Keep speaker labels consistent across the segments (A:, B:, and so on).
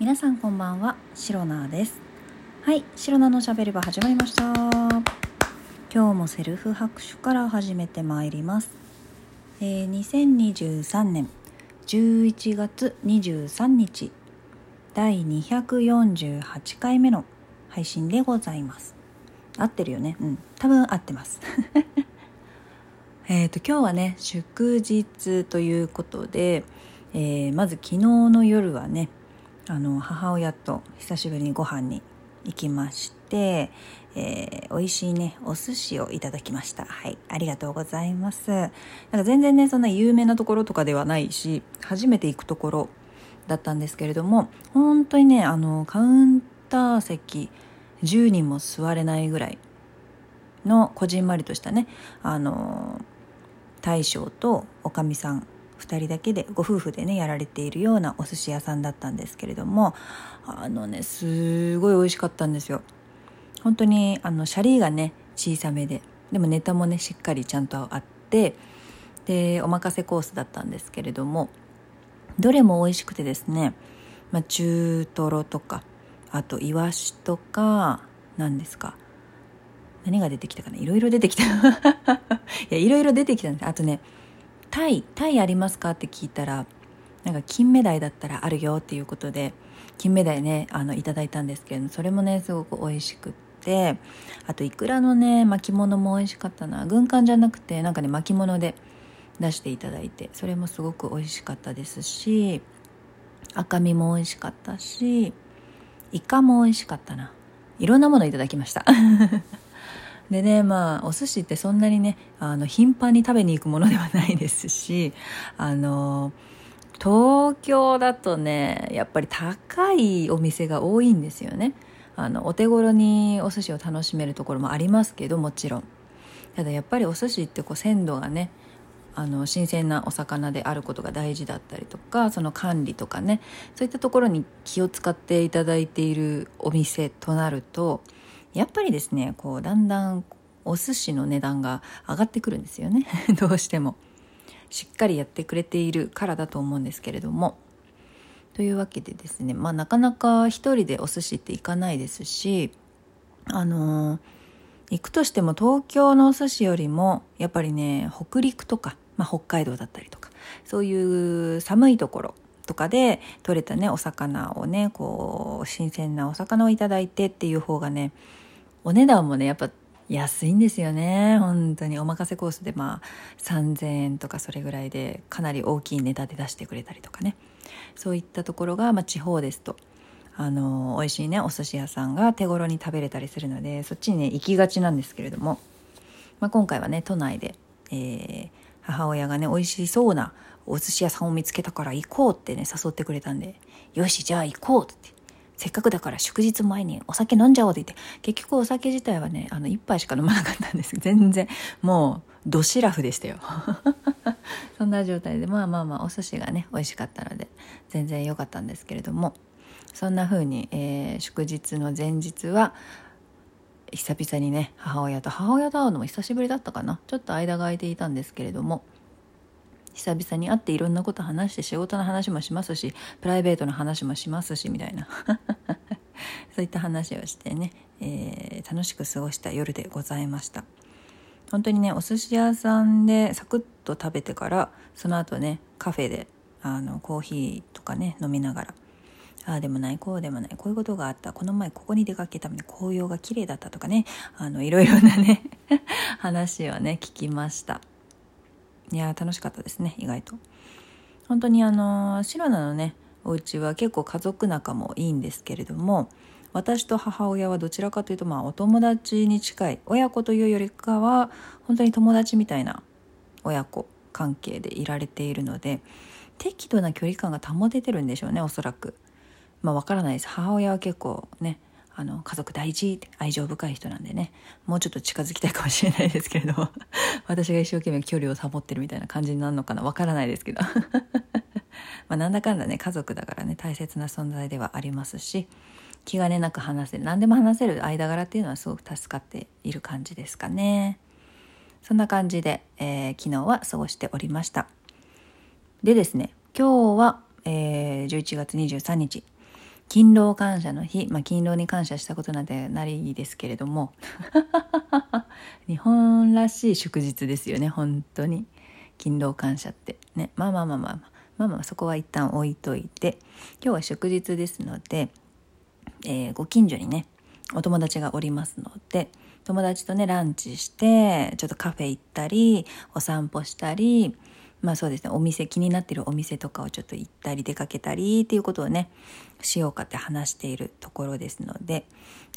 A: 皆さんこんばんはシロナです。はいシロナのしゃべり場始まりました。今日もセルフ拍手から始めてまいります、えー、2023年11月23日第248回目の配信でございます。合ってるよね？うん多分合ってます。えっと今日はね祝日ということで、えー、まず昨日の夜はねあの母親と久しぶりにご飯に行きまして、えー、美味しいねお寿司をいただきました。はい。ありがとうございます。なんか全然ねそんな有名なところとかではないし初めて行くところだったんですけれども本当にねあのカウンター席10人も座れないぐらいのこじんまりとしたねあの大将とおかみさん2人だけでご夫婦でねやられているようなお寿司屋さんだったんですけれどもあのねすごい美味しかったんですよ。本当にあのシャリがね小さめででもネタもねしっかりちゃんとあってでお任せコースだったんですけれどもどれも美味しくてですね、まあ、中トロとかあとイワシとか何ですか何が出てきたかないろいろ出てきた。いやいろいろ出てきたんです。あとねタイタイありますかって聞いたらなんか金目鯛だったらあるよっていうことで金目鯛ねあのいただいたんですけれどそれもねすごく美味しくってあといくらのね巻物も美味しかったな。軍艦じゃなくてなんかね巻物で出していただいてそれもすごく美味しかったですし赤身も美味しかったしイカも美味しかったな。いろんなものいただきました。でねまあお寿司ってそんなにねあの頻繁に食べに行くものではないですしあの東京だとねやっぱり高いお店が多いんですよね。あのお手頃にお寿司を楽しめるところもありますけどもちろん。ただやっぱりお寿司ってこう鮮度がねあの新鮮なお魚であることが大事だったりとかその管理とかねそういったところに気を使っていただいているお店となるとやっぱりですねこうだんだんお寿司の値段が上がってくるんですよね。どうしても。しっかりやってくれているからだと思うんですけれども。というわけでですねまあなかなか一人でお寿司って行かないですしあのー、行くとしても東京のお寿司よりもやっぱりね北陸とか、まあ、北海道だったりとかそういう寒いところとかで取れたねお魚をねこう新鮮なお魚をいただいてっていう方がねお値段もねやっぱ安いんですよね。本当に。お任せコースでまあ3,000円とかそれぐらいでかなり大きいネタで出してくれたりとかね。そういったところが、まあ、地方ですとあの美味しいねお寿司屋さんが手頃に食べれたりするのでそっちにね行きがちなんですけれども、まあ、今回はね都内で、えー、母親がね美味しそうなお寿司屋さんを見つけたから行こうってね誘ってくれたんでよしじゃあ行こうってせっかくだから祝日前にお酒飲んじゃおうって言って、結局お酒自体はね、あの、一杯しか飲まなかったんです 全然、もう、ドシラフでしたよ。そんな状態で、まあまあまあ、お寿司がね、美味しかったので、全然良かったんですけれども、そんな風に、えー、祝日の前日は、久々にね、母親と、母親と会うのも久しぶりだったかな。ちょっと間が空いていたんですけれども、久々に会っていろんなこと話して仕事の話もしますしプライベートの話もしますしみたいな。そういった話をしてね、えー、楽しく過ごした夜でございました。本当にねお寿司屋さんでサクッと食べてからその後ねカフェであのコーヒーとかね飲みながらああでもないこうでもないこういうことがあったこの前ここに出かけたのに紅葉が綺麗だったとかねあのいろいろなね 話をね聞きました。いや楽しかったですね意外と。本当にあのシロナのねお家は結構家族仲もいいんですけれども私と母親はどちらかというとまあお友達に近い親子というよりかは本当に友達みたいな親子関係でいられているので適度な距離感が保ててるんでしょうねおそらく。まあわからないです。母親は結構ねあの家族大事って愛情深い人なんでね。もうちょっと近づきたいかもしれないですけれども。私が一生懸命距離を保ってるみたいな感じになるのかな。わからないですけど。まなんだかんだね家族だからね大切な存在ではありますし気兼ねなく話せる何でも話せる間柄っていうのはすごく助かっている感じですかね。そんな感じで、えー、昨日は過ごしておりました。でですね今日は、えー、11月23日勤労感謝の日、まあ、勤労に感謝したことなんてないですけれども 日本らしい祝日ですよね本当に。勤労感謝って。ね。まあまあまあまあまあ。まあまあそこは一旦置いといて。今日は祝日ですので、えー、ご近所にねお友達がおりますので友達とねランチしてちょっとカフェ行ったりお散歩したりまあそうですねお店気になってるお店とかをちょっと行ったり出かけたりっていうことをねしようかって話しているところですので、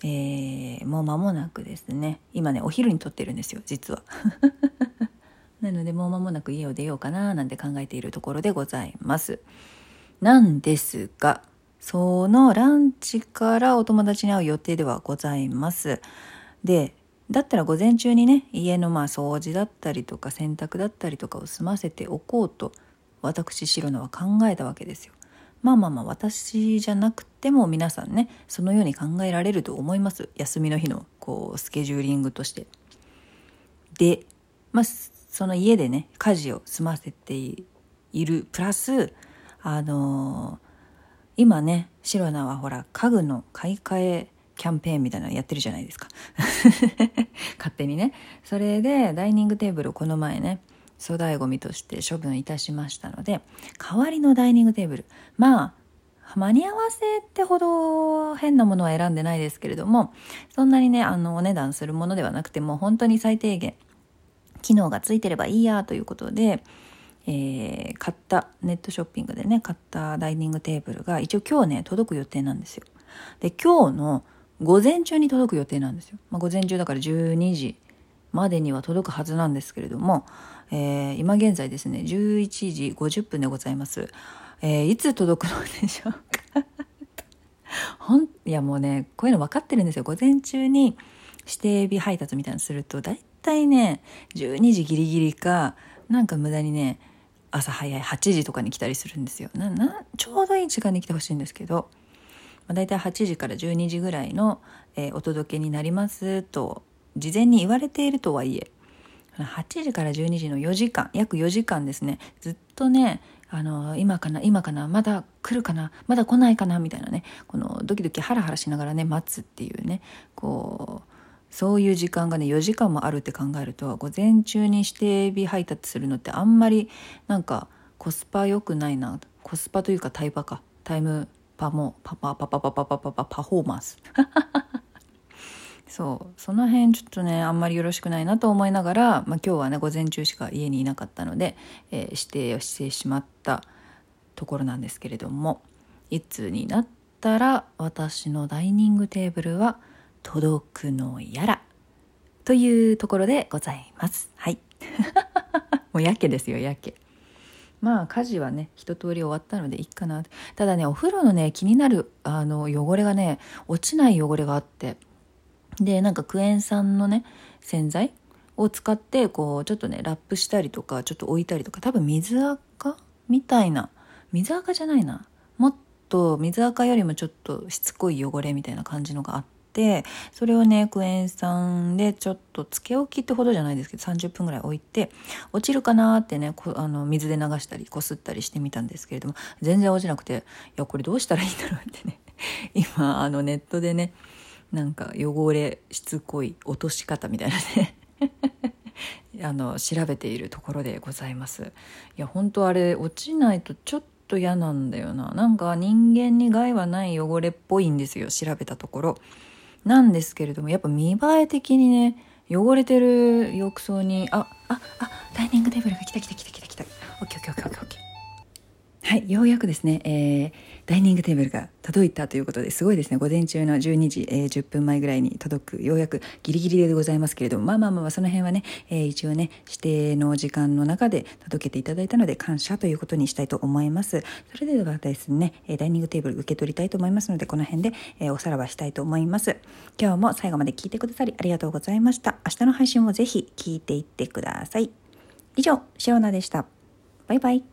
A: えー、もう間もなくですね今ねお昼に撮ってるんですよ実は。なのでもう間もなく家を出ようかななんて考えているところでございます。なんですがそのランチからお友達に会う予定ではございます。でだったら午前中にね家のまあ掃除だったりとか洗濯だったりとかを済ませておこうと私白野は考えたわけですよ。まあまあまあ私じゃなくても皆さんねそのように考えられると思います休みの日のこうスケジューリングとして。で、まあ、その家でね家事を済ませているプラスあのー、今ね白菜はほら家具の買い替えキャンペーンみたいなのやってるじゃないですか。勝手にね。それでダイニングテーブルをこの前ね粗大ごみとして処分いたしましたので代わりのダイニングテーブル。まあ間に合わせってほど変なものは選んでないですけれどもそんなにねあのお値段するものではなくても本当に最低限機能がついてればいいやということで、えー、買ったネットショッピングでね買ったダイニングテーブルが一応今日ね届く予定なんですよ。で今日の午前中に届く予定なんですよ。まあ、午前中だから12時までには届くはずなんですけれども、えー、今現在ですね11時50分でございます。えー、いつ届くのでしょうかほんいやもうねこういうの分かってるんですよ午前中に指定日配達みたいなのすると大体ね12時ギリギリかなんか無駄にね朝早い8時とかに来たりするんですよななちょうどいい時間に来てほしいんですけどまあ、大体8時から12時ぐらいの、えー、お届けになりますと事前に言われているとはいえ8時から12時の4時間約4時間ですね。ずっとねあの今かな今かなまだ来るかなまだ来ないかなみたいなねこのドキドキハラハラしながらね待つっていうねこうそういう時間がね4時間もあるって考えると午前中に指定日配達するのってあんまりなんかコスパ良くないなコスパというかタイパかタイムパもパパパパパパパパパパフォーマンス。そう。その辺ちょっとねあんまりよろしくないなと思いながら、まあ、今日はね午前中しか家にいなかったので、えー、指定をしてしまったところなんですけれどもいつになったら私のダイニングテーブルは届くのやらというところでございます。はい。もうやけですよやけ。まあ家事はね一通り終わったのでいいかなただねお風呂のね気になるあの汚れがね落ちない汚れがあって。でなんかクエン酸のね洗剤を使ってこうちょっとねラップしたりとかちょっと置いたりとか多分水垢みたいな水垢じゃないな。もっと水垢よりもちょっとしつこい汚れみたいな感じのがあって。それをねクエン酸でちょっとつけ置きってほどじゃないですけど30分ぐらい置いて落ちるかなってねあの水で流したりこすったりしてみたんですけれども全然落ちなくていやこれどうしたらいいんだろうってね。今あのネットでねなんか汚れしつこい落とし方みたいなね。あの調べているところでございます。いや本当あれ落ちないとちょっと嫌なんだよな。なんか人間に害はない汚れっぽいんですよ調べたところ。なんですけれどもやっぱ見栄え的にね汚れてる浴槽にあああダイニングテーブルが来た来た来た来た来た。オッケーオッケーオッケーはいようやくですね、えー、ダイニングテーブルが届いたということですごいですね。午前中の12時、えー、10分前ぐらいに届くようやくギリギリでございますけれどもまあまあまあその辺はね、えー、一応ね指定の時間の中で届けていただいたので感謝ということにしたいと思います。それではですねダイニングテーブル受け取りたいと思いますのでこの辺で、えー、おさらばしたいと思います。今日も最後まで聞いてくださりありがとうございました。明日の配信もぜひ聞いていってください。以上シロナでした。バイバイ。